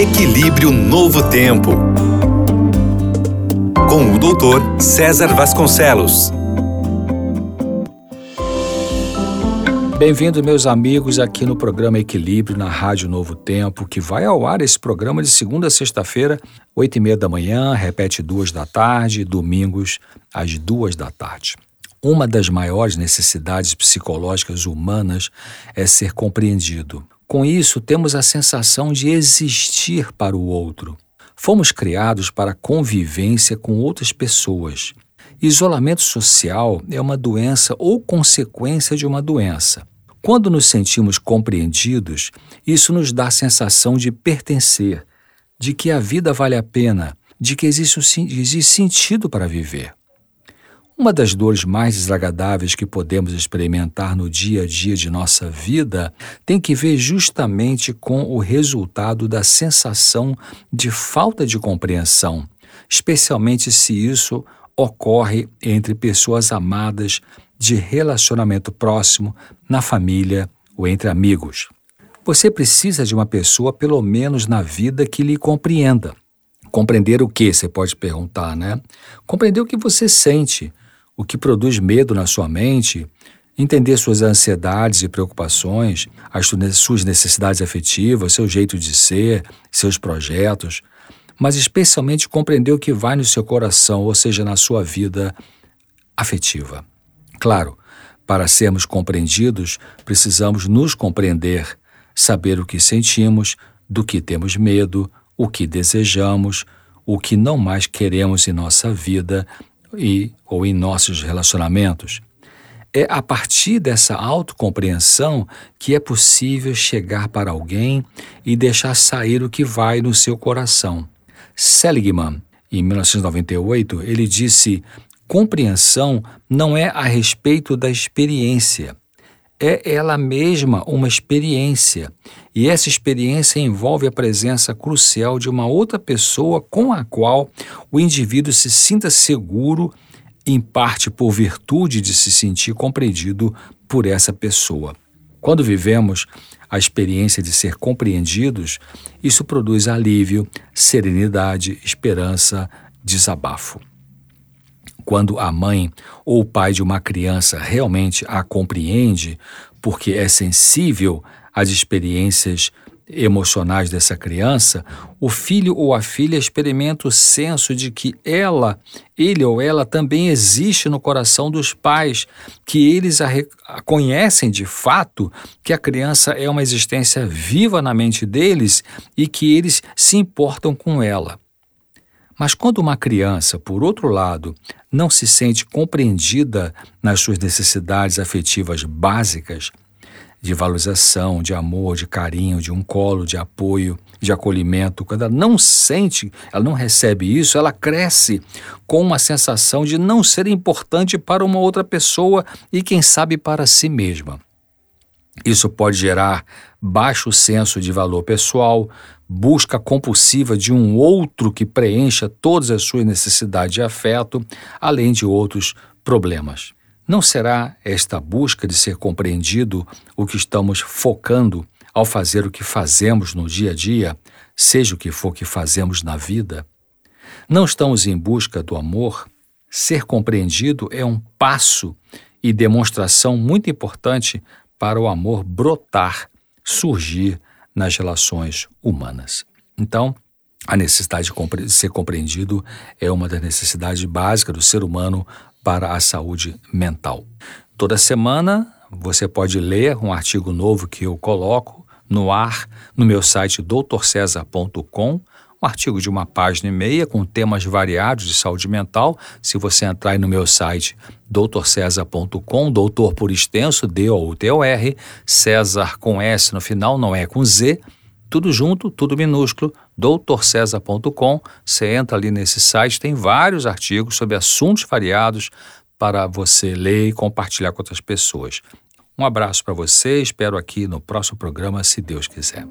Equilíbrio Novo Tempo. Com o doutor César Vasconcelos. Bem-vindo, meus amigos, aqui no programa Equilíbrio na Rádio Novo Tempo, que vai ao ar esse programa de segunda a sexta-feira, oito e meia da manhã, repete duas da tarde, domingos às duas da tarde. Uma das maiores necessidades psicológicas humanas é ser compreendido. Com isso, temos a sensação de existir para o outro. Fomos criados para convivência com outras pessoas. Isolamento social é uma doença ou consequência de uma doença. Quando nos sentimos compreendidos, isso nos dá a sensação de pertencer, de que a vida vale a pena, de que existe, existe sentido para viver. Uma das dores mais desagradáveis que podemos experimentar no dia a dia de nossa vida tem que ver justamente com o resultado da sensação de falta de compreensão, especialmente se isso ocorre entre pessoas amadas de relacionamento próximo, na família ou entre amigos. Você precisa de uma pessoa, pelo menos na vida, que lhe compreenda. Compreender o que? Você pode perguntar, né? Compreender o que você sente o que produz medo na sua mente, entender suas ansiedades e preocupações, as suas necessidades afetivas, seu jeito de ser, seus projetos, mas especialmente compreender o que vai no seu coração, ou seja, na sua vida afetiva. Claro, para sermos compreendidos, precisamos nos compreender, saber o que sentimos, do que temos medo, o que desejamos, o que não mais queremos em nossa vida e ou em nossos relacionamentos. É a partir dessa autocompreensão que é possível chegar para alguém e deixar sair o que vai no seu coração. Seligman, em 1998, ele disse: compreensão não é a respeito da experiência, é ela mesma uma experiência, e essa experiência envolve a presença crucial de uma outra pessoa com a qual o indivíduo se sinta seguro, em parte por virtude de se sentir compreendido por essa pessoa. Quando vivemos a experiência de ser compreendidos, isso produz alívio, serenidade, esperança, desabafo. Quando a mãe ou o pai de uma criança realmente a compreende, porque é sensível às experiências emocionais dessa criança, o filho ou a filha experimenta o senso de que ela, ele ou ela também existe no coração dos pais, que eles a, a conhecem de fato, que a criança é uma existência viva na mente deles e que eles se importam com ela. Mas quando uma criança, por outro lado, não se sente compreendida nas suas necessidades afetivas básicas, de valorização, de amor, de carinho, de um colo, de apoio, de acolhimento, quando ela não sente, ela não recebe isso, ela cresce com uma sensação de não ser importante para uma outra pessoa e, quem sabe, para si mesma. Isso pode gerar baixo senso de valor pessoal, busca compulsiva de um outro que preencha todas as suas necessidades de afeto, além de outros problemas. Não será esta busca de ser compreendido o que estamos focando ao fazer o que fazemos no dia a dia, seja o que for que fazemos na vida? Não estamos em busca do amor? Ser compreendido é um passo e demonstração muito importante para o amor brotar, surgir nas relações humanas. Então, a necessidade de ser compreendido é uma das necessidades básicas do ser humano para a saúde mental. Toda semana você pode ler um artigo novo que eu coloco no ar no meu site doutorcesar.com um artigo de uma página e meia com temas variados de saúde mental. Se você entrar aí no meu site doutorcesar.com, doutor por extenso, D-O-U-T-O-R, César com S no final, não é com Z, tudo junto, tudo minúsculo, doutorcesar.com. Você entra ali nesse site, tem vários artigos sobre assuntos variados para você ler e compartilhar com outras pessoas. Um abraço para você, espero aqui no próximo programa, se Deus quiser.